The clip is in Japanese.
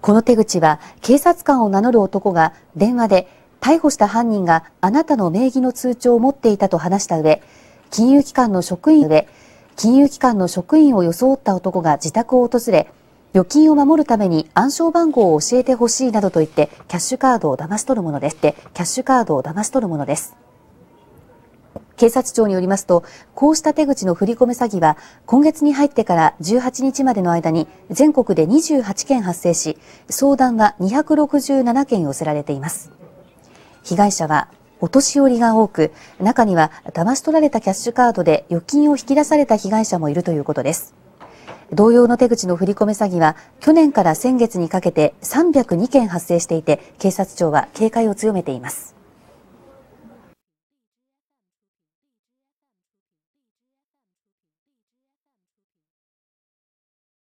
この手口は警察官を名乗る男が電話で逮捕した犯人があなたの名義の通帳を持っていたと話した上、金融機関の職員で、金融機関の職員を装った男が自宅を訪れ、預金を守るために暗証番号を教えてほしいなどと言ってキャッシュカードを騙し取るものです。キャッシュカードを騙し取るものです。警察庁によりますと、こうした手口の振り込め詐欺は、今月に入ってから18日までの間に全国で28件発生し、相談は267件寄せられています。被害者はお年寄りが多く、中には騙し取られたキャッシュカードで預金を引き出された被害者もいるということです。同様の手口の振り込め詐欺は去年から先月にかけて302件発生していて警察庁は警戒を強めています。